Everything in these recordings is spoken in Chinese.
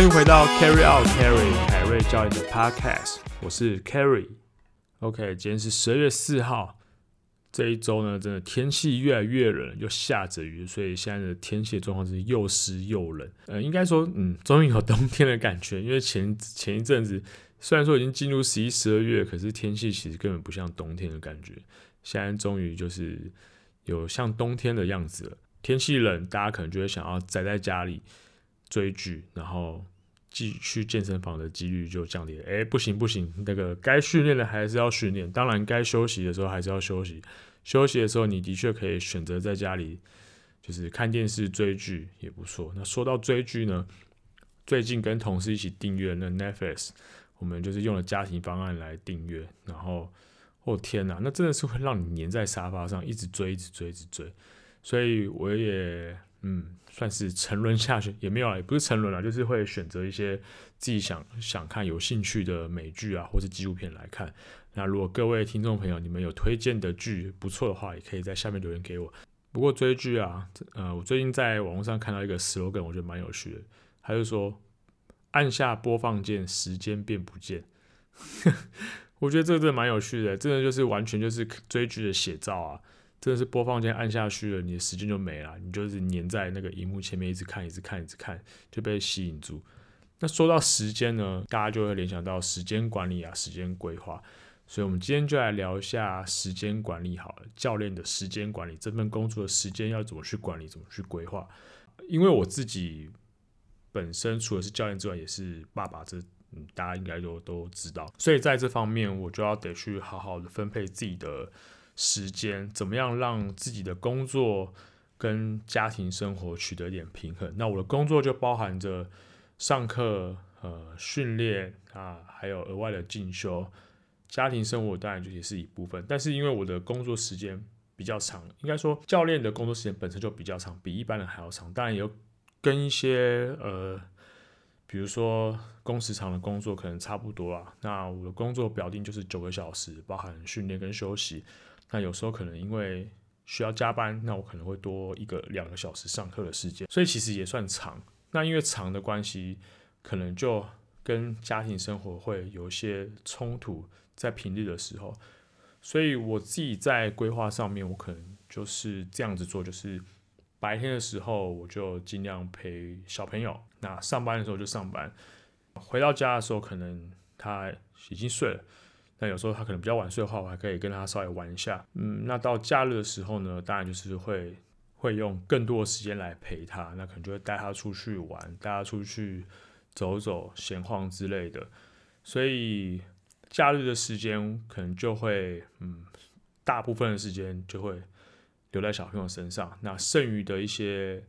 欢迎回到 Carry Out Carry 凯瑞教练的 Podcast，我是 Carry。OK，今天是十二月四号，这一周呢，真的天气越来越冷，又下着雨，所以现在的天气状况是又湿又冷。呃，应该说，嗯，终于有冬天的感觉，因为前前一阵子虽然说已经进入十一、十二月，可是天气其实根本不像冬天的感觉。现在终于就是有像冬天的样子了。天气冷，大家可能就会想要宅在家里追剧，然后继去健身房的几率就降低了。哎，不行不行，那个该训练的还是要训练，当然该休息的时候还是要休息。休息的时候，你的确可以选择在家里，就是看电视追剧也不错。那说到追剧呢，最近跟同事一起订阅那 Netflix，我们就是用了家庭方案来订阅，然后，哦天哪，那真的是会让你黏在沙发上，一直追，一直追，一直追。所以我也嗯，算是沉沦下去，也没有啊，也不是沉沦了，就是会选择一些自己想想看、有兴趣的美剧啊，或是纪录片来看。那如果各位听众朋友，你们有推荐的剧不错的话，也可以在下面留言给我。不过追剧啊，呃，我最近在网络上看到一个 slogan，我觉得蛮有趣的，他就说按下播放键，时间便不见。我觉得这个真的蛮有趣的，真的就是完全就是追剧的写照啊。真的是播放键按下去了，你的时间就没了，你就是粘在那个荧幕前面一直看，一直看，一直看，就被吸引住。那说到时间呢，大家就会联想到时间管理啊，时间规划。所以，我们今天就来聊一下时间管理好了，教练的时间管理，这份工作的时间要怎么去管理，怎么去规划。因为我自己本身除了是教练之外，也是爸爸，这嗯大家应该都都知道。所以在这方面，我就要得去好好的分配自己的。时间怎么样让自己的工作跟家庭生活取得一点平衡？那我的工作就包含着上课、呃训练啊，还有额外的进修。家庭生活当然就也是一部分，但是因为我的工作时间比较长，应该说教练的工作时间本身就比较长，比一般人还要长。当然也有跟一些呃，比如说工时长的工作可能差不多啊。那我的工作表定就是九个小时，包含训练跟休息。那有时候可能因为需要加班，那我可能会多一个两个小时上课的时间，所以其实也算长。那因为长的关系，可能就跟家庭生活会有一些冲突，在平日的时候。所以我自己在规划上面，我可能就是这样子做，就是白天的时候我就尽量陪小朋友，那上班的时候就上班，回到家的时候可能他已经睡了。那有时候他可能比较晚睡的话，我还可以跟他稍微玩一下。嗯，那到假日的时候呢，当然就是会会用更多的时间来陪他。那可能就会带他出去玩，带他出去走走、闲晃之类的。所以假日的时间可能就会，嗯，大部分的时间就会留在小朋友身上。那剩余的一些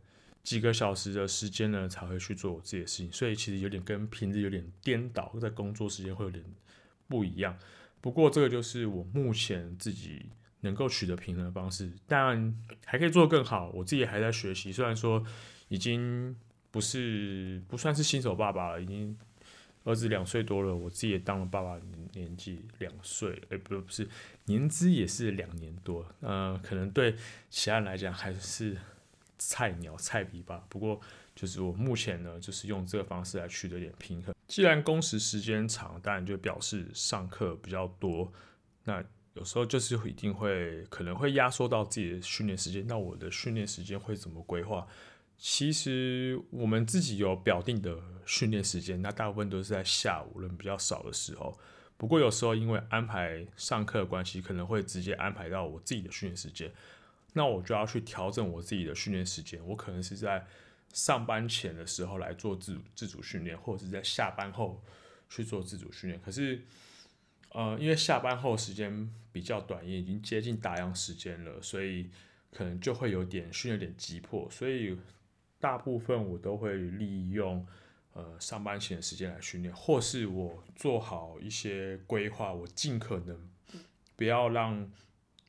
几个小时的时间呢，才会去做我自己的事情。所以其实有点跟平日有点颠倒，在工作时间会有点不一样。不过这个就是我目前自己能够取得平衡的方式，当然还可以做得更好。我自己还在学习，虽然说已经不是不算是新手爸爸了，已经儿子两岁多了，我自己也当了爸爸年纪两岁，哎，不不是年资也是两年多，呃，可能对其他人来讲还是菜鸟菜逼吧。不过就是我目前呢，就是用这个方式来取得点平衡。既然工时时间长，当然就表示上课比较多。那有时候就是一定会可能会压缩到自己的训练时间。那我的训练时间会怎么规划？其实我们自己有表定的训练时间，那大部分都是在下午人比较少的时候。不过有时候因为安排上课的关系，可能会直接安排到我自己的训练时间。那我就要去调整我自己的训练时间。我可能是在。上班前的时候来做自自主训练，或者是在下班后去做自主训练。可是，呃，因为下班后时间比较短，也已经接近打烊时间了，所以可能就会有点训练有点急迫。所以大部分我都会利用呃上班前的时间来训练，或是我做好一些规划，我尽可能不要让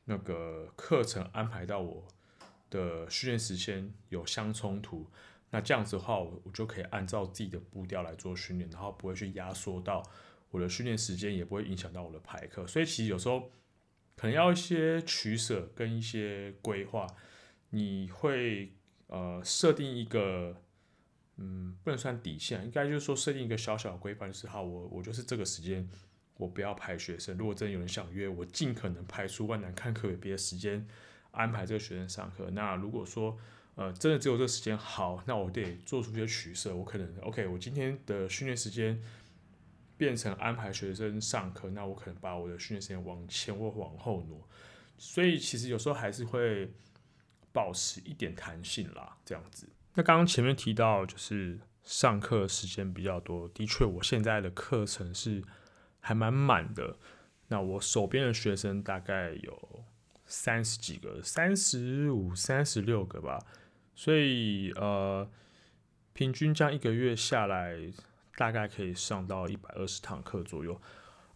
那个课程安排到我的训练时间有相冲突。那这样子的话，我我就可以按照自己的步调来做训练，然后不会去压缩到我的训练时间，也不会影响到我的排课。所以其实有时候可能要一些取舍跟一些规划。你会呃设定一个嗯，不能算底线，应该就是说设定一个小小的规范，就是好，我我就是这个时间，我不要排学生。如果真的有人想约，我尽可能排除万难，看可别的时间安排这个学生上课。那如果说呃真的只有这个时间，好，那我得做出一些取舍。我可能 OK，我今天的训练时间变成安排学生上课，那我可能把我的训练时间往前或往后挪。所以其实有时候还是会保持一点弹性啦，这样子。那刚刚前面提到，就是上课时间比较多，的确，我现在的课程是还蛮满的。那我手边的学生大概有三十几个，三十五、三十六个吧。所以呃，平均这样一个月下来，大概可以上到一百二十堂课左右。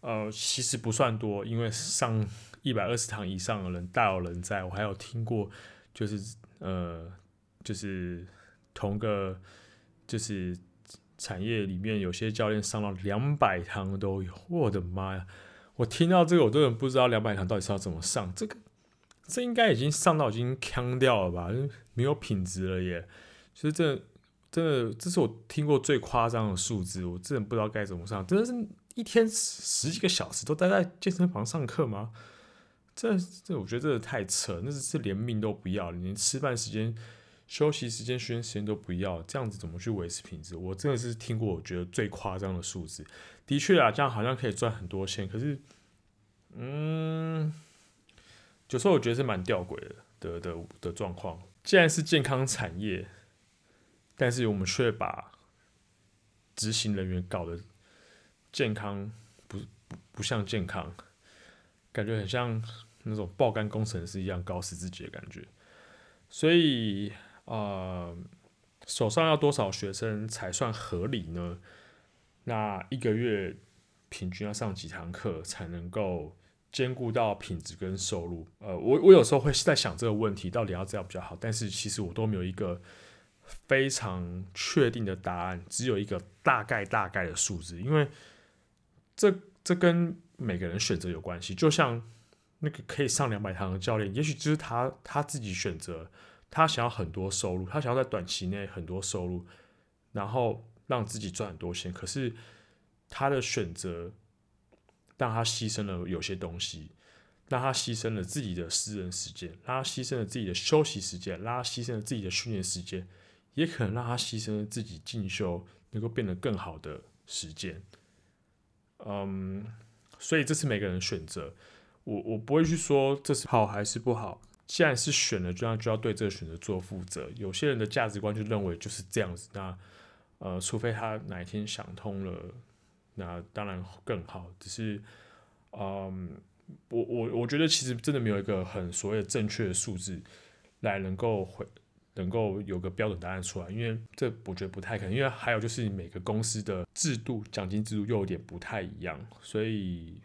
呃，其实不算多，因为上一百二十堂以上的人大有人在。我还有听过，就是呃，就是。同个就是产业里面，有些教练上到两百堂都有，我的妈呀！我听到这个，我都不知道两百堂到底是要怎么上。这个这应该已经上到已经腔掉了吧？没有品质了耶！其实这真的，这是我听过最夸张的数字，我真的不知道该怎么上。真的是一天十几个小时都待在健身房上课吗？这这，我觉得真的太扯，那是是连命都不要，连吃饭时间。休息时间、训练时间都不要，这样子怎么去维持品质？我真的是听过我觉得最夸张的数字。的确啊，这样好像可以赚很多钱，可是，嗯，有时候我觉得是蛮吊诡的的的的状况。既然是健康产业，但是我们却把执行人员搞得健康不不像健康，感觉很像那种爆肝工程师一样搞死自己的感觉，所以。呃，手上要多少学生才算合理呢？那一个月平均要上几堂课才能够兼顾到品质跟收入？呃，我我有时候会在想这个问题，到底要这样比较好？但是其实我都没有一个非常确定的答案，只有一个大概大概的数字，因为这这跟每个人选择有关系。就像那个可以上两百堂的教练，也许就是他他自己选择。他想要很多收入，他想要在短期内很多收入，然后让自己赚很多钱。可是他的选择让他牺牲了有些东西，让他牺牲了自己的私人时间，让他牺牲了自己的休息时间，让他牺牲了自己的训练时间，也可能让他牺牲了自己进修能够变得更好的时间。嗯，所以这是每个人选择，我我不会去说这是好还是不好。既然是选了，就要就要对这个选择做负责。有些人的价值观就认为就是这样子，那呃，除非他哪一天想通了，那当然更好。只是，嗯，我我我觉得其实真的没有一个很所谓的正确的数字来能够回能够有个标准答案出来，因为这我觉得不太可能。因为还有就是每个公司的制度奖金制度又有点不太一样，所以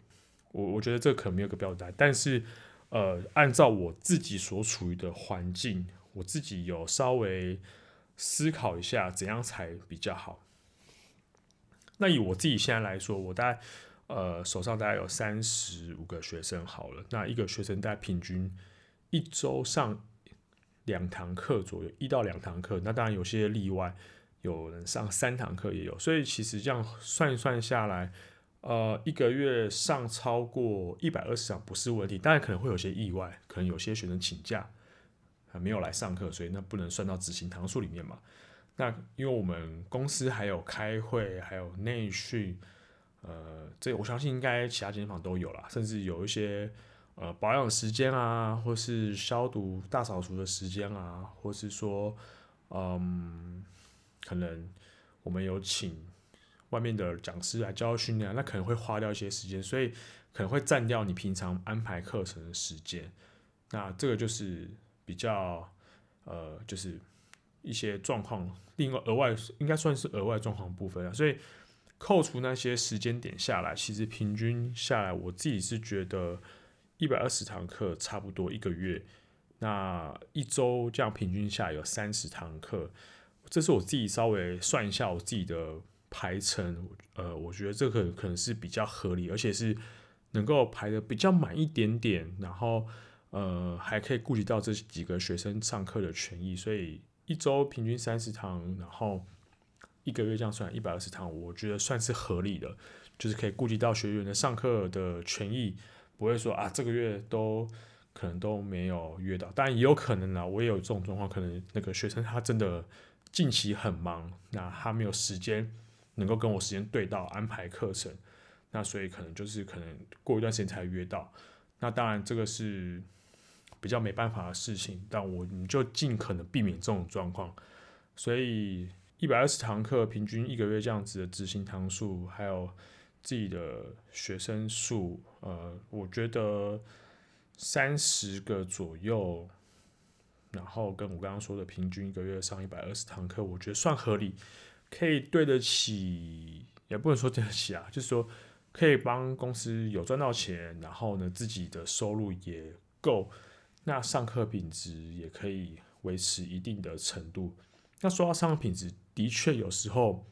我我觉得这可能没有个标准答案，但是。呃，按照我自己所处于的环境，我自己有稍微思考一下怎样才比较好。那以我自己现在来说，我大概呃手上大概有三十五个学生好了，那一个学生大概平均一周上两堂课左右，一到两堂课。那当然有些例外，有人上三堂课也有，所以其实这样算一算下来。呃，一个月上超过一百二十场不是问题，当然可能会有些意外，可能有些学生请假，还没有来上课，所以那不能算到执行堂数里面嘛。那因为我们公司还有开会，还有内训，呃，这我相信应该其他健身房都有啦，甚至有一些呃保养时间啊，或是消毒大扫除的时间啊，或是说，嗯，可能我们有请。外面的讲师来教训练，那可能会花掉一些时间，所以可能会占掉你平常安排课程的时间。那这个就是比较呃，就是一些状况，另外额外应该算是额外状况部分啊。所以扣除那些时间点下来，其实平均下来，我自己是觉得一百二十堂课差不多一个月，那一周这样平均下来有三十堂课，这是我自己稍微算一下我自己的。排程，呃，我觉得这个可能是比较合理，而且是能够排的比较满一点点，然后呃，还可以顾及到这几个学生上课的权益，所以一周平均三十堂，然后一个月这样算一百二十堂，我觉得算是合理的，就是可以顾及到学员的上课的权益，不会说啊这个月都可能都没有约到，当然也有可能啊，我也有这种状况，可能那个学生他真的近期很忙，那他没有时间能够跟我时间对到安排课程，那所以可能就是可能过一段时间才约到，那当然这个是比较没办法的事情，但我你就尽可能避免这种状况，所以。一百二十堂课，平均一个月这样子的执行堂数，还有自己的学生数，呃，我觉得三十个左右，然后跟我刚刚说的平均一个月上一百二十堂课，我觉得算合理，可以对得起，也不能说对得起啊，就是说可以帮公司有赚到钱，然后呢，自己的收入也够，那上课品质也可以维持一定的程度。那说到上课品质，的确有时候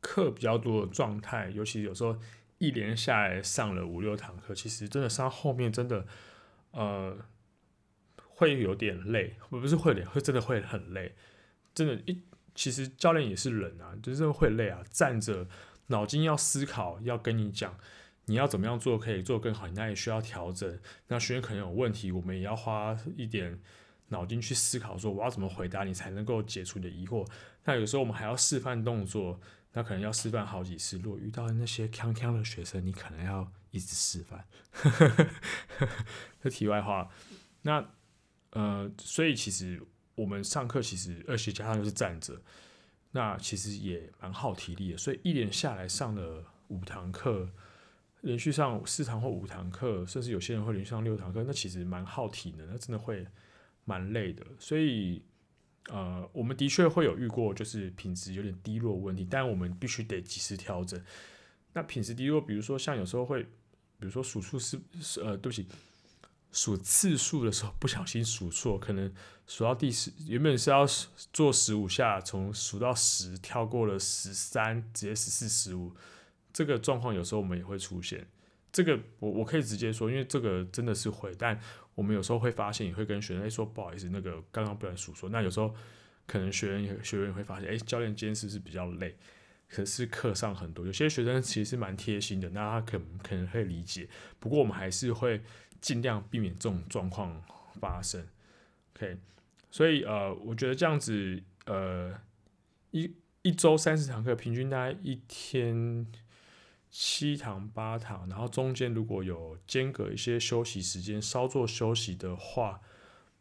课比较多的状态，尤其有时候一连下来上了五六堂课，其实真的上后面真的呃会有点累，不是会累，会真的会很累，真的，一其实教练也是人啊，就是会累啊，站着脑筋要思考，要跟你讲你要怎么样做可以做更好，你那也需要调整，那学员可能有问题，我们也要花一点。脑筋去思考，说我要怎么回答你才能够解除你的疑惑。那有时候我们还要示范动作，那可能要示范好几次。如果遇到那些锵锵的学生，你可能要一直示范。这题外话，那呃，所以其实我们上课其实二学加上就是站着，那其实也蛮耗体力的。所以一连下来上了五堂课，连续上四堂或五堂课，甚至有些人会连续上六堂课，那其实蛮耗体能，那真的会。蛮累的，所以呃，我们的确会有遇过，就是品质有点低落问题，但我们必须得及时调整。那品质低落，比如说像有时候会，比如说数数是呃，对不起，数次数的时候不小心数错，可能数到第十，原本是要做十五下，从数到十跳过了十三，直接十四、十五，这个状况有时候我们也会出现。这个我我可以直接说，因为这个真的是会，但。我们有时候会发现，也会跟学生说不好意思，那个刚刚不小心数错。那有时候可能学员学员会发现，哎，教练今天是比较累？可是课上很多，有些学生其实蛮贴心的，那他可可能会理解。不过我们还是会尽量避免这种状况发生。OK，所以呃，我觉得这样子呃，一一周三十堂课，平均大概一天。七堂八堂，然后中间如果有间隔一些休息时间，稍作休息的话，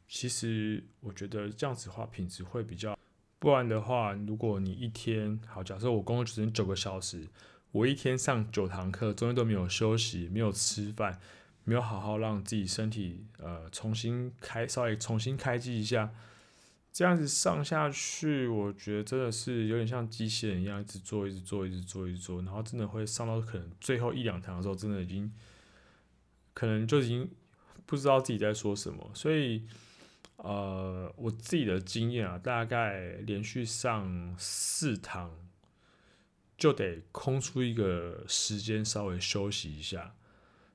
其实我觉得这样子话品质会比较。不然的话，如果你一天好，假设我工作时间九个小时，我一天上九堂课，中间都没有休息，没有吃饭，没有好好让自己身体呃重新开，稍微重新开机一下。这样子上下去，我觉得真的是有点像机器人一样，一直做，一直做，一直做，一直做，然后真的会上到可能最后一两堂的时候，真的已经可能就已经不知道自己在说什么。所以，呃，我自己的经验啊，大概连续上四堂就得空出一个时间稍微休息一下，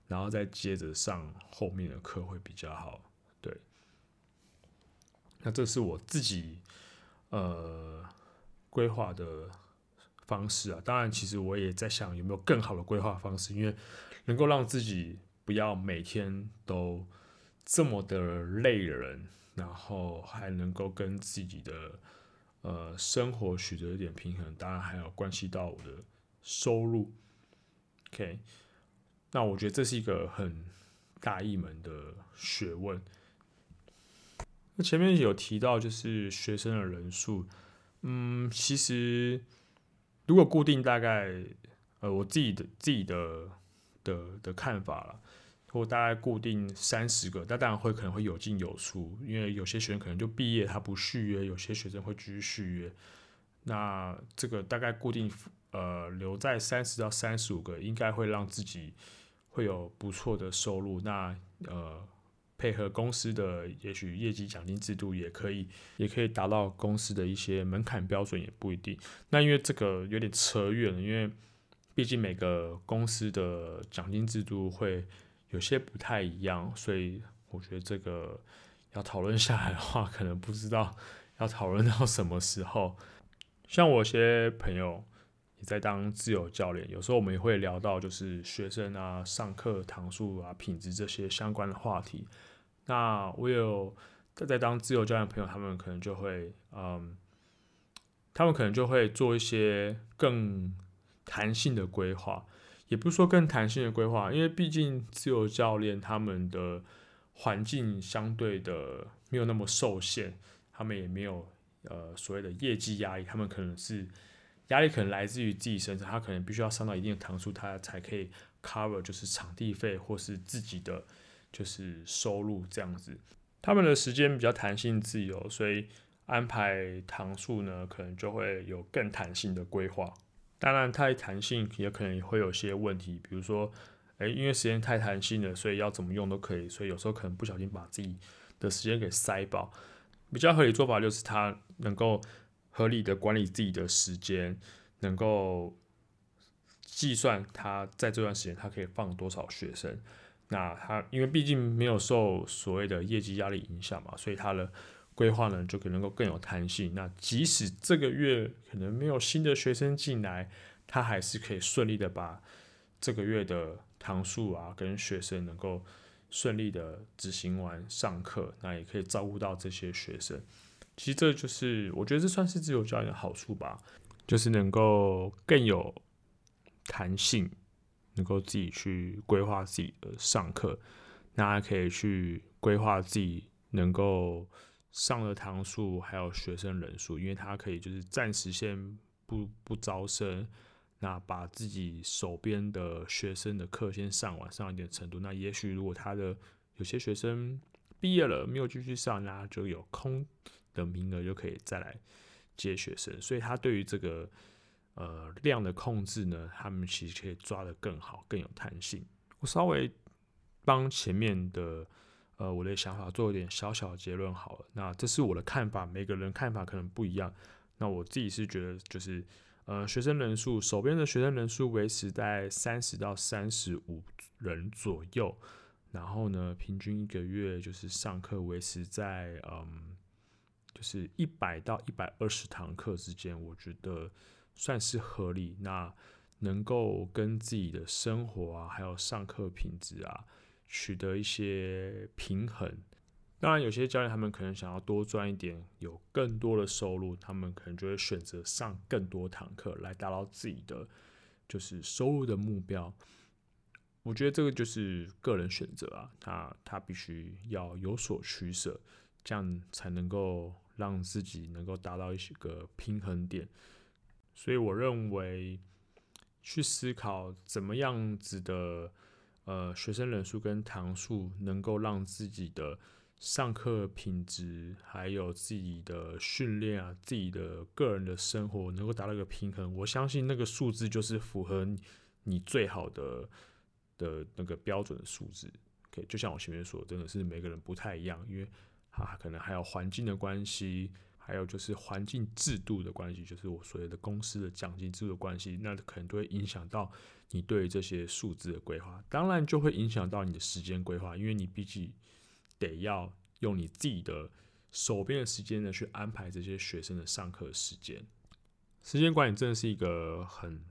然后再接着上后面的课会比较好。那这是我自己呃规划的方式啊，当然，其实我也在想有没有更好的规划方式，因为能够让自己不要每天都这么的累人，然后还能够跟自己的呃生活取得一点平衡，当然还有关系到我的收入。OK，那我觉得这是一个很大一门的学问。那前面有提到，就是学生的人数，嗯，其实如果固定大概，呃，我自己的自己的的的看法了，或大概固定三十个，那当然会可能会有进有出，因为有些学生可能就毕业他不续约，有些学生会继续续约，那这个大概固定呃留在三十到三十五个，应该会让自己会有不错的收入，那呃。配合公司的也许业绩奖金制度也可以，也可以达到公司的一些门槛标准，也不一定。那因为这个有点扯远了，因为毕竟每个公司的奖金制度会有些不太一样，所以我觉得这个要讨论下来的话，可能不知道要讨论到什么时候。像我些朋友也在当自由教练，有时候我们也会聊到就是学生啊、上课堂数啊、品质这些相关的话题。那我有在在当自由教练朋友，他们可能就会嗯，他们可能就会做一些更弹性的规划，也不是说更弹性的规划，因为毕竟自由教练他们的环境相对的没有那么受限，他们也没有。呃，所谓的业绩压力，他们可能是压力可能来自于自己身上，他可能必须要上到一定的堂数，他才可以 cover 就是场地费或是自己的就是收入这样子。他们的时间比较弹性自由，所以安排堂数呢，可能就会有更弹性的规划。当然，太弹性也可能会有些问题，比如说，诶，因为时间太弹性了，所以要怎么用都可以，所以有时候可能不小心把自己的时间给塞爆。比较合理做法就是他能够合理的管理自己的时间，能够计算他在这段时间他可以放多少学生。那他因为毕竟没有受所谓的业绩压力影响嘛，所以他的规划呢就可能够更有弹性。那即使这个月可能没有新的学生进来，他还是可以顺利的把这个月的堂数啊跟学生能够。顺利的执行完上课，那也可以照顾到这些学生。其实这就是我觉得这算是自由教练的好处吧，就是能够更有弹性，能够自己去规划自己的上课，那还可以去规划自己能够上的堂数，还有学生人数，因为他可以就是暂时先不不招生。那把自己手边的学生的课先上完，上一点程度。那也许如果他的有些学生毕业了，没有继续上，那就有空的名额就可以再来接学生。所以他对于这个呃量的控制呢，他们其实可以抓得更好，更有弹性。我稍微帮前面的呃我的想法做一点小小的结论好了。那这是我的看法，每个人看法可能不一样。那我自己是觉得就是。呃，学生人数，手边的学生人数维持在三十到三十五人左右，然后呢，平均一个月就是上课维持在嗯，就是一百到一百二十堂课之间，我觉得算是合理。那能够跟自己的生活啊，还有上课品质啊，取得一些平衡。当然，有些教练他们可能想要多赚一点，有更多的收入，他们可能就会选择上更多堂课来达到自己的就是收入的目标。我觉得这个就是个人选择啊，他他必须要有所取舍，这样才能够让自己能够达到一些个平衡点。所以我认为去思考怎么样子的呃学生人数跟堂数能够让自己的。上课品质，还有自己的训练啊，自己的个人的生活能够达到一个平衡，我相信那个数字就是符合你最好的的那个标准的数字。OK，就像我前面说，真的是每个人不太一样，因为啊，可能还有环境的关系，还有就是环境制度的关系，就是我所谓的公司的奖金制度的关系，那可能都会影响到你对这些数字的规划，当然就会影响到你的时间规划，因为你毕竟。得要用你自己的手边的时间呢，去安排这些学生的上课时间。时间管理真的是一个很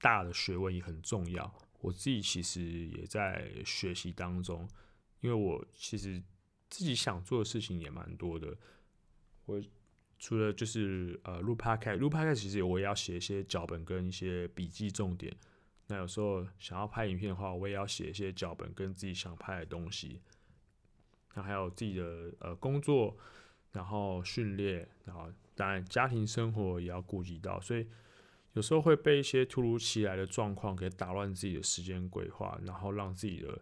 大的学问，也很重要。我自己其实也在学习当中，因为我其实自己想做的事情也蛮多的。我除了就是呃录 podcast，录 podcast 其实我也要写一些脚本跟一些笔记重点。那有时候想要拍影片的话，我也要写一些脚本跟自己想拍的东西。那还有自己的呃工作，然后训练，然后当然家庭生活也要顾及到，所以有时候会被一些突如其来的状况给打乱自己的时间规划，然后让自己的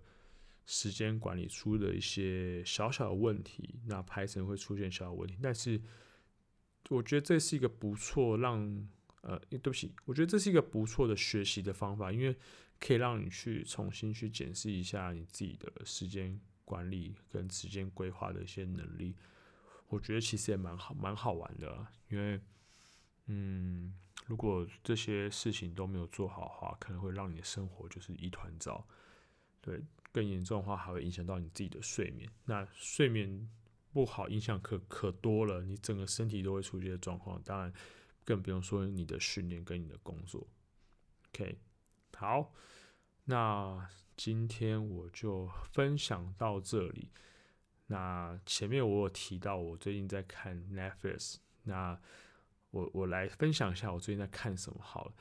时间管理出了一些小小的问题，那排程会出现小小问题。但是我觉得这是一个不错让呃，对不起，我觉得这是一个不错的学习的方法，因为可以让你去重新去检视一下你自己的时间。管理跟时间规划的一些能力，我觉得其实也蛮好，蛮好玩的。因为，嗯，如果这些事情都没有做好的话，可能会让你的生活就是一团糟。对，更严重的话，还会影响到你自己的睡眠。那睡眠不好，影响可可多了，你整个身体都会出现状况。当然，更不用说你的训练跟你的工作。OK，好，那今天我就分享到这里。那前面我有提到我最近在看 Netflix，那我我来分享一下我最近在看什么好了。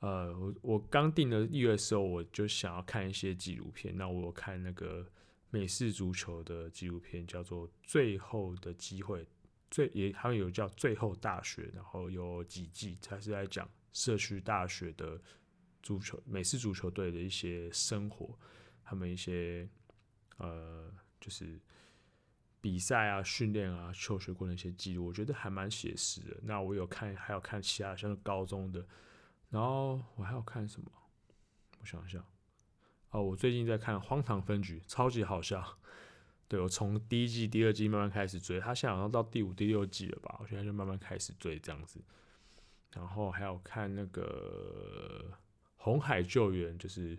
呃，我我刚订了一月的时候，我就想要看一些纪录片。那我有看那个美式足球的纪录片，叫做《最后的机会》，最也还有叫《最后大学》，然后有几季，它是在讲社区大学的足球美式足球队的一些生活，他们一些呃，就是比赛啊、训练啊、求学过的一些记录，我觉得还蛮写实的。那我有看，还有看其他像是高中的。然后我还要看什么？我想一下。哦，我最近在看《荒唐分局》，超级好笑。对，我从第一季、第二季慢慢开始追，他现在好像到第五、第六季了吧？我现在就慢慢开始追这样子。然后还有看那个《红海救援》，就是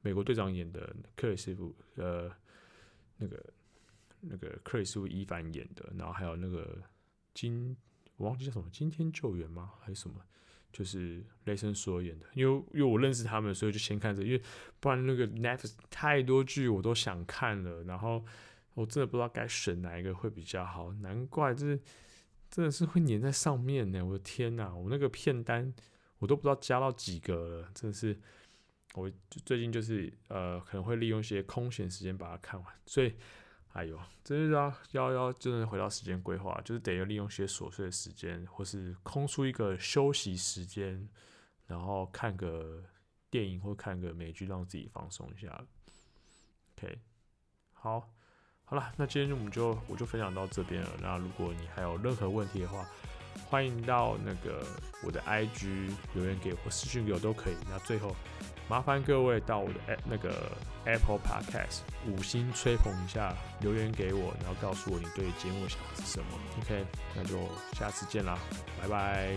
美国队长演的克里斯夫，呃，那个那个克里斯夫伊凡演的。然后还有那个今我忘记叫什么，《今天救援》吗？还是什么？就是雷神所演的，因为因为我认识他们，所以就先看这个，因为不然那个 Netflix 太多剧我都想看了，然后我真的不知道该选哪一个会比较好，难怪这真的是会粘在上面呢，我的天呐，我那个片单我都不知道加到几个了，真的是，我最近就是呃可能会利用一些空闲时间把它看完，所以。哎呦，真是要要要，真的回到时间规划，就是得要利用些琐碎的时间，或是空出一个休息时间，然后看个电影或看个美剧，让自己放松一下。OK，好，好了，那今天我们就我就分享到这边了。那如果你还有任何问题的话，欢迎到那个我的 IG 留言给我，私讯给我都可以。那最后。麻烦各位到我的那个 Apple Podcast 五星吹捧一下，留言给我，然后告诉我你对节目想法是什么。OK，那就下次见啦，拜拜。